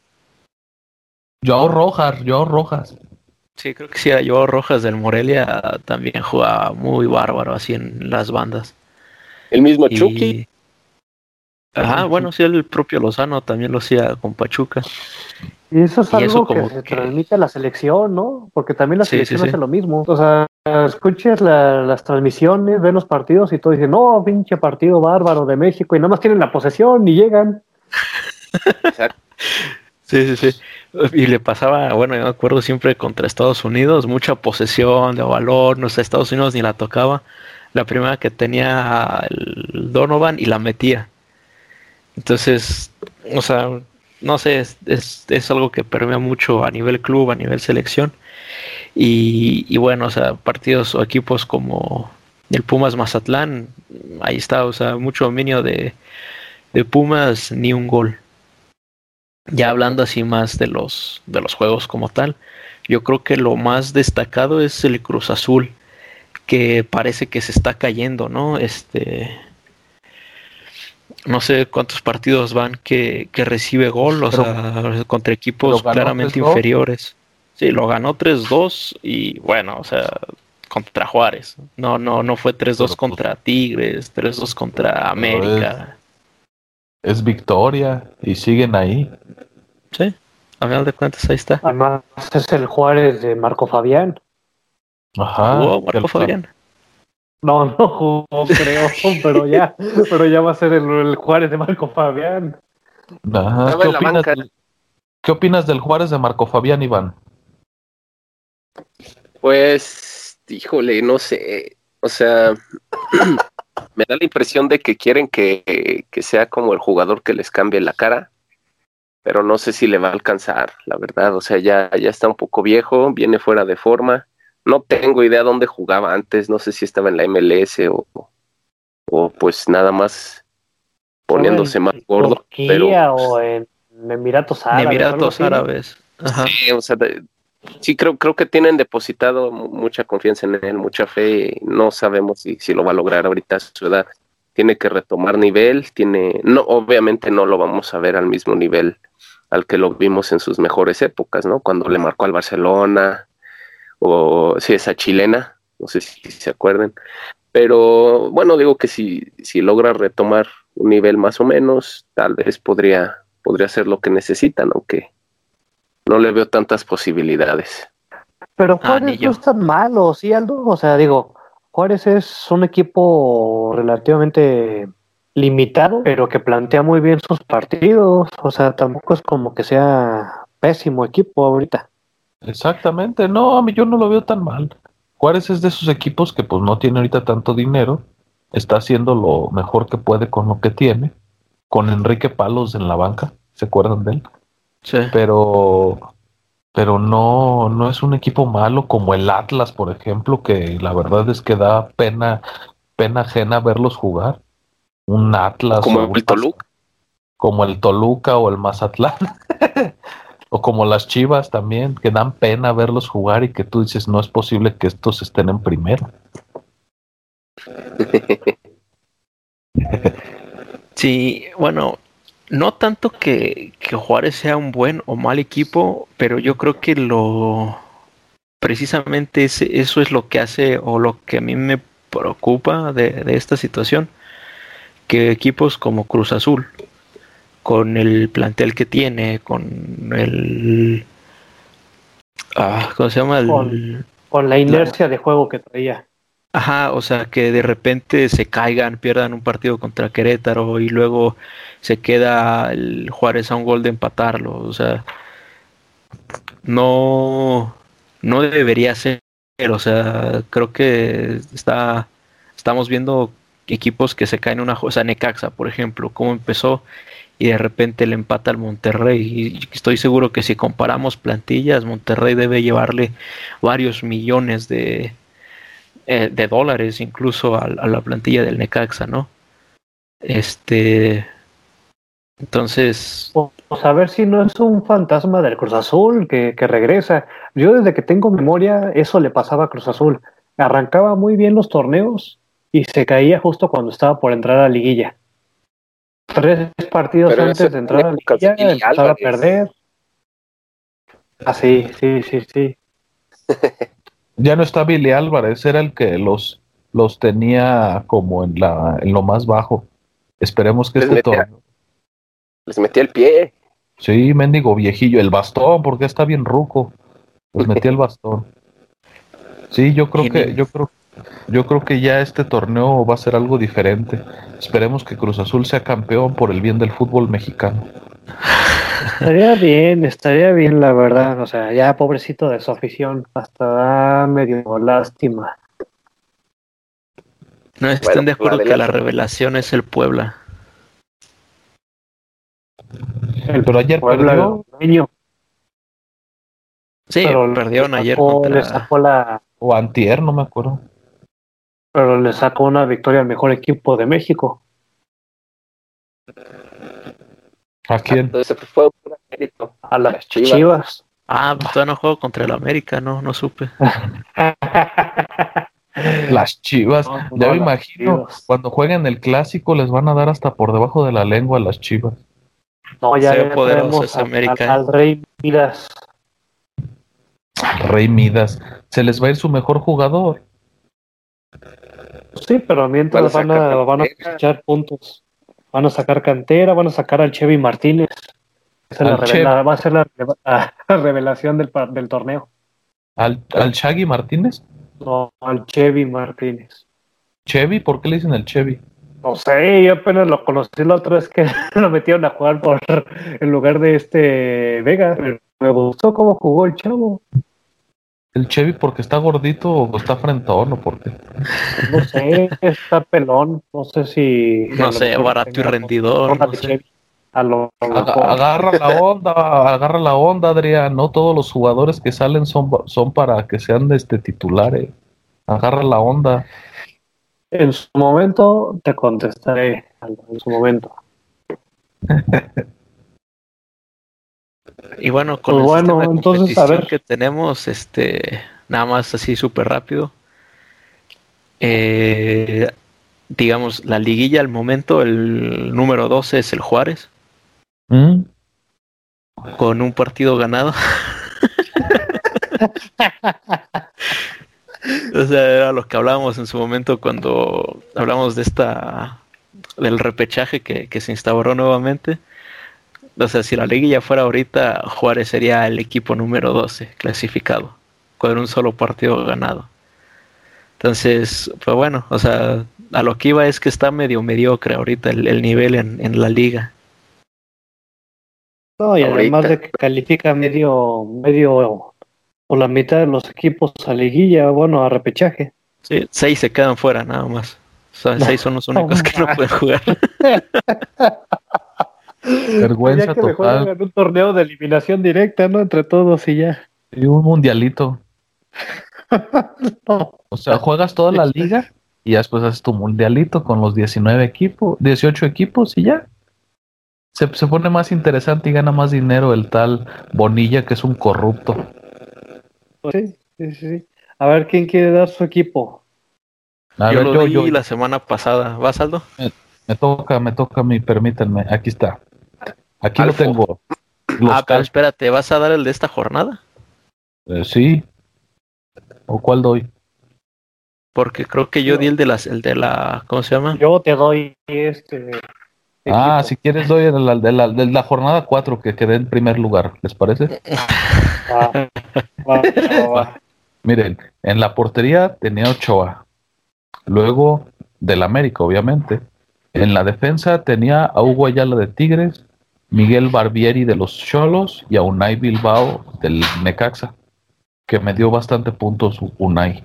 Speaker 3: Joao Rojas, Joao Rojas.
Speaker 4: Sí, creo que sí, yo Rojas del Morelia también jugaba muy bárbaro así en las bandas.
Speaker 2: El mismo
Speaker 4: Y-
Speaker 2: Chucky.
Speaker 4: Ajá, bueno, sí, el propio Lozano también lo hacía con Pachuca.
Speaker 1: Y eso es
Speaker 4: Y
Speaker 1: algo
Speaker 4: eso
Speaker 1: que se
Speaker 4: que-
Speaker 1: transmite a la selección, ¿no? Porque también la
Speaker 4: Sí,
Speaker 1: selección
Speaker 4: sí.
Speaker 1: hace lo mismo. O sea, escuches la- las transmisiones, ven los partidos y todos dicen, no, pinche partido bárbaro de México y nada más tienen la posesión y llegan.
Speaker 2: Exacto.
Speaker 4: Sí, sí, sí. Y le pasaba, bueno, yo me acuerdo siempre contra Estados Unidos, mucha posesión de balón, no sé, Estados Unidos ni la tocaba. La primera que tenía el Donovan y la metía. Entonces, o sea, no sé, es, es, es algo que permea mucho a nivel club, a nivel selección. Y, y bueno, o sea, partidos o equipos como el Pumas Mazatlán, ahí está, o sea, mucho dominio de, de Pumas, ni un gol. Ya hablando así más de los, de los juegos como tal, yo creo que lo más destacado es el Cruz Azul, que parece que se está cayendo, ¿no? Este. No sé cuántos partidos van que, que recibe gol, o
Speaker 3: Pero-
Speaker 4: sea, contra equipos claramente
Speaker 3: 3-2.
Speaker 4: inferiores. Sí, lo ganó 3-2 y bueno, o sea, contra Juárez. No, no, no fue 3-2
Speaker 3: Pero, pues,
Speaker 4: contra Tigres, 3-2 contra América.
Speaker 3: Es victoria y siguen ahí.
Speaker 4: Sí, a final de cuentas ahí está.
Speaker 1: Además, es el Juárez de Marco Fabián.
Speaker 3: Ajá.
Speaker 4: Jugó
Speaker 3: que
Speaker 4: Marco
Speaker 3: el-
Speaker 4: Fabián.
Speaker 1: No, no jugó, creo, pero ya, pero ya va a ser el, el Juárez de Marco Fabián.
Speaker 3: Ajá, ¿Qué opinas, del, ¿Qué opinas del Juárez de Marco Fabián, Iván?
Speaker 2: Pues, híjole, no sé. O sea, me da la impresión de que quieren que, que sea como el jugador que les cambie la cara, pero no sé si le va a alcanzar, la verdad. O sea, ya, ya está un poco viejo, viene fuera de forma. No tengo idea dónde jugaba antes, no sé si estaba en la MLS o, o pues nada más poniéndose más gordo,
Speaker 1: Turquía
Speaker 2: pero
Speaker 1: o en Emiratos Árabes.
Speaker 4: Emiratos. Árabes. Ajá.
Speaker 2: Sí, o sea, de- sí creo, creo que tienen depositado mu- mucha confianza en él, mucha fe. No sabemos si, si lo va a lograr ahorita a su edad. Tiene que retomar nivel, tiene, no, obviamente no lo vamos a ver al mismo nivel al que lo vimos en sus mejores épocas, ¿no? Cuando le marcó al Barcelona, o si esa chilena, no sé si se acuerden. Pero bueno, digo que si, si logra retomar un nivel más o menos, tal vez podría, podría ser lo que necesitan, aunque no le veo tantas posibilidades.
Speaker 1: Pero
Speaker 4: Ah,
Speaker 1: Juárez no es tan malo, ¿sí, Aldo? O sea, digo, Juárez es un equipo relativamente limitado, pero que plantea muy bien sus partidos. O sea, tampoco es como que sea pésimo equipo ahorita.
Speaker 3: Exactamente, no, a mí yo no lo veo tan mal. Juárez es de esos equipos que pues no tiene ahorita tanto dinero, está haciendo lo mejor que puede con lo que tiene, con Enrique Palos en la banca, ¿se acuerdan de él?
Speaker 4: Sí.
Speaker 3: Pero pero no no es un equipo malo como el Atlas, por ejemplo, que la verdad es que da pena pena ajena verlos jugar. Un Atlas
Speaker 2: Como
Speaker 3: o un
Speaker 2: el Toluca.
Speaker 3: como el Toluca o el Mazatlán. o como las Chivas también, que dan pena verlos jugar y que tú dices, no es posible que estos estén en primero.
Speaker 4: Sí, bueno, no tanto que, que, Juárez sea un buen o mal equipo, pero yo creo que lo precisamente ese, eso es lo que hace o lo que a mí me preocupa de, de esta situación, que equipos como Cruz Azul, con el plantel que tiene, con el... Ah, ¿Cómo se llama?
Speaker 1: Con, con la inercia la, de juego que traía.
Speaker 4: Ajá, o sea, que de repente se caigan, pierdan un partido contra Querétaro y luego se queda el Juárez a un gol de empatarlo. O sea, no, no debería ser. O sea, creo que está, estamos viendo equipos que se caen una o sea, Necaxa, por ejemplo, cómo empezó y de repente le empata al Monterrey. Y estoy seguro que si comparamos plantillas, Monterrey debe llevarle varios millones de, eh, de dólares incluso a, a, la plantilla del Necaxa, ¿no? Este. Entonces.
Speaker 1: Pues a ver si no es un fantasma del Cruz Azul que, que regresa. Yo desde que tengo memoria, eso le pasaba a Cruz Azul. Arrancaba muy bien los torneos y se caía justo cuando estaba por entrar a la liguilla. Tres partidos Pero antes de entrar a la liguilla empezaba a perder. Ah, sí, sí, sí, sí.
Speaker 3: ya no está Billy Álvarez, era el que los, los tenía como en, la, en lo más bajo. Esperemos que este
Speaker 2: torneo. Les metía el pie.
Speaker 3: Sí, mendigo viejillo, el bastón, porque está bien ruco. Les metía el bastón. Sí, yo creo que, yo creo, yo creo que ya este torneo va a ser algo diferente. Esperemos que Cruz Azul sea campeón por el bien del fútbol mexicano.
Speaker 1: Estaría bien, estaría bien, la verdad. O sea, ya pobrecito de su afición, hasta da medio lástima.
Speaker 4: No están bueno, de acuerdo la que la revelación es el Puebla.
Speaker 3: El, pero ayer Puebla perdió.
Speaker 1: Niño.
Speaker 4: Sí, pero perdieron ayer
Speaker 1: sacó,
Speaker 4: contra...
Speaker 1: le sacó la
Speaker 3: o antier, no me acuerdo.
Speaker 1: Pero le sacó una victoria al mejor equipo de México.
Speaker 3: ¿A quién?
Speaker 2: Entonces fue un mérito.
Speaker 1: A las Chivas. Chivas.
Speaker 4: Ah, pues todavía no juego contra el América, no, no supe.
Speaker 3: Las Chivas, no, ya me imagino, chivas. cuando jueguen el clásico les van a dar hasta por debajo de la lengua a las Chivas.
Speaker 1: No, ya
Speaker 4: Se ve poderoso
Speaker 1: al,
Speaker 4: América.
Speaker 1: al, al Rey Midas.
Speaker 3: Rey Midas, se les va a ir su mejor jugador.
Speaker 1: Sí, pero mientras van a, van a cosechar puntos. Van a sacar cantera, van a sacar al Chevy Martínez. Esa la revela, va a ser la, la, la revelación del, del, torneo.
Speaker 3: ¿Al, ¿Al Shaggy Martínez?
Speaker 1: No, al Chevy Martínez.
Speaker 3: ¿Chevy? ¿Por qué le dicen el Chevy?
Speaker 1: No sé, yo apenas lo conocí la otra vez que lo metieron a jugar por en lugar de este Vega. Me gustó cómo jugó el chavo.
Speaker 3: ¿El Chevy porque está gordito o está frentón o por qué?
Speaker 1: No sé, está pelón. No sé si.
Speaker 4: No sé, barato y rendidor. No sé.
Speaker 1: Lo,
Speaker 3: agarra la onda, agarra la onda, Adrián. No todos los jugadores que salen son, son para que sean este, titulares. Agarra la onda.
Speaker 1: En su momento te contestaré. En su momento.
Speaker 4: Y bueno, con
Speaker 1: pues bueno,
Speaker 4: el
Speaker 1: entonces a ver
Speaker 4: que tenemos, este, nada más así súper rápido. Eh, digamos, la liguilla al momento, el número 12 es el Juárez.
Speaker 3: ¿Mm?
Speaker 4: Con un partido ganado. o sea, era lo que hablábamos en su momento cuando hablamos de esta del repechaje que, que se instauró nuevamente. O sea, si la liguilla fuera ahorita, Juárez sería el equipo número 12 clasificado, con un solo partido ganado. Entonces, pues bueno, o sea, a lo que iba es que está medio mediocre ahorita el, el nivel en, en, la liga.
Speaker 1: No, y ahorita. además de que califica medio, medio o la mitad de los equipos a liguilla, bueno, a repechaje.
Speaker 4: Sí, seis se quedan fuera nada más. O sea, seis son los únicos que no pueden jugar.
Speaker 3: Vergüenza
Speaker 1: que
Speaker 3: total.
Speaker 1: En un torneo de eliminación directa, ¿no? Entre todos y ya.
Speaker 3: Y un mundialito. no. O sea, juegas toda la liga y después haces tu mundialito con los 19 equipos, 18 equipos y ya. Se, se pone más interesante y gana más dinero el tal Bonilla que es un corrupto.
Speaker 1: Sí, sí, sí. A ver quién quiere dar su equipo.
Speaker 4: A yo ver, lo yo, di yo, la semana pasada. ¿Vas, Aldo?
Speaker 3: Me, me toca, me toca a mí, permítanme. Aquí está. Aquí lo tengo. Los
Speaker 4: ah, pero espérate, ¿vas a dar el de esta jornada?
Speaker 3: eh, sí. ¿O cuál doy?
Speaker 4: Porque creo que yo di el de las, el de la, ¿cómo se llama?
Speaker 1: Yo te doy este.
Speaker 3: Ah,
Speaker 1: equipo.
Speaker 3: si quieres doy el de la, de la, de la jornada 4 que quedé en primer lugar. ¿Les parece? Miren, en la portería tenía Ochoa. Luego del América, obviamente. En la defensa tenía a Hugo Ayala de Tigres, Miguel Barbieri de los Cholos y a Unai Bilbao del Necaxa, que me dio bastante puntos Unai.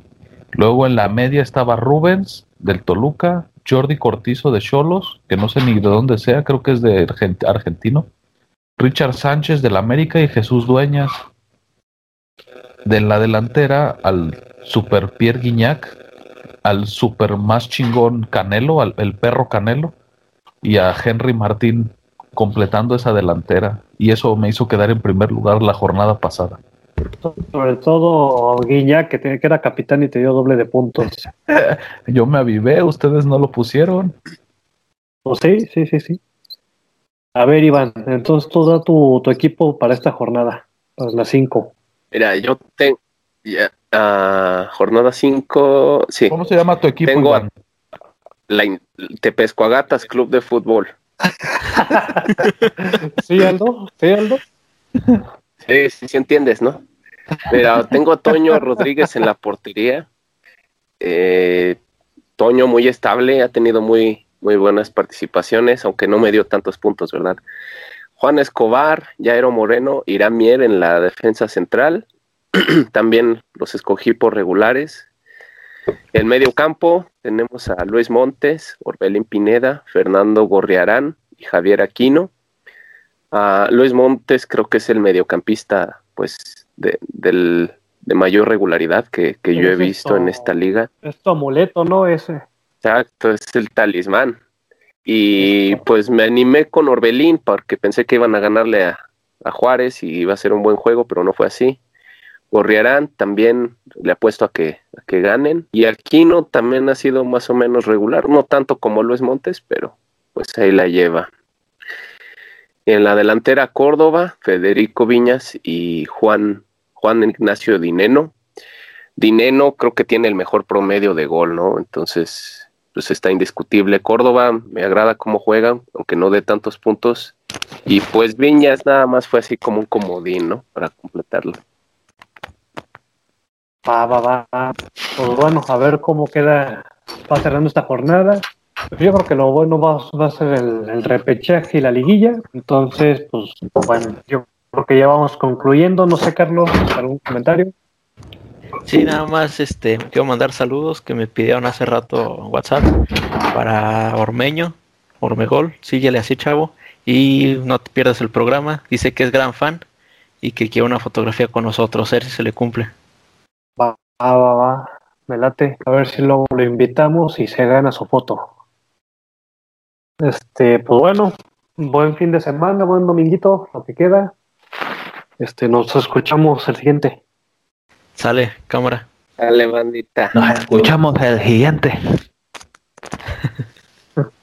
Speaker 3: Luego en la media estaba Rubens del Toluca, Jordi Cortizo de Cholos, que no sé ni de dónde sea, creo que es de Argent- argentino, Richard Sánchez del América y Jesús Dueñas de la delantera al super Pierre Guignac, al super más chingón Canelo, al el perro Canelo, y a Henry Martín completando esa delantera. Y eso me hizo quedar en primer lugar la jornada pasada.
Speaker 1: Sobre todo Guiñac, que, te- que era capitán y te dio doble de puntos.
Speaker 3: Yo me avivé, ustedes no lo pusieron.
Speaker 1: Pues sí, sí, sí, sí. A ver, Iván, entonces tú da tu, tu equipo para esta jornada, para las 5.
Speaker 2: Mira, yo tengo. Ah, jornada 5. Sí,
Speaker 3: ¿Cómo se llama tu equipo?
Speaker 2: Tengo
Speaker 3: Iván?
Speaker 2: la Tepescoagatas Club de Fútbol.
Speaker 1: ¿Sí, Aldo? ¿Sí, Aldo?
Speaker 2: Sí, sí, sí entiendes, ¿no? Mira, tengo a Toño Rodríguez en la portería. Eh, Toño muy estable, ha tenido muy, muy buenas participaciones, aunque no me dio tantos puntos, ¿verdad? Juan Escobar, Jairo Moreno, Irán Mier en la defensa central. También los escogí por regulares. En medio campo tenemos a Luis Montes, Orbelín Pineda, Fernando Gorriarán y Javier Aquino. Ah, Luis Montes creo que es el mediocampista pues de, del- de mayor regularidad que, que yo he visto en esta liga.
Speaker 1: Es tu amuleto, ¿no? Ese.
Speaker 2: Exacto, es el talismán. Y pues me animé con Orbelín porque pensé que iban a ganarle a, a Juárez y iba a ser un buen juego, pero no fue así. Gorriarán también le apuesto a que, a que ganen. Y Aquino también ha sido más o menos regular, no tanto como Luis Montes, pero pues ahí la lleva. En la delantera Córdoba, Federico Viñas y Juan, Juan Ignacio Dineno. Dineno creo que tiene el mejor promedio de gol, ¿no? Entonces, pues está indiscutible. Córdoba me agrada cómo juega, aunque no dé tantos puntos. Y pues Viñas nada más fue así como un comodín, ¿no? Para completarlo.
Speaker 1: Va, va, va. Pues bueno, a ver cómo queda, va cerrando esta jornada. Yo creo que lo bueno va, va a ser el, el repechaje y la liguilla. Entonces, pues bueno, yo creo que ya vamos concluyendo. No sé, Carlos, ¿algún comentario?
Speaker 4: Sí, nada más este, quiero mandar saludos que me pidieron hace rato WhatsApp para Ormeño, Ormegol, síguele así, chavo, y no te pierdas el programa. Dice que es gran fan y que quiere una fotografía con nosotros, a ver si se le cumple.
Speaker 1: Va, va, va. Me late. A ver si luego lo invitamos y se gana su foto. Este, pues bueno, buen fin de semana, buen dominguito, lo que queda. Este, nos escuchamos el siguiente.
Speaker 4: Sale, cámara.
Speaker 2: Dale, bandita.
Speaker 3: Nos escuchamos el siguiente.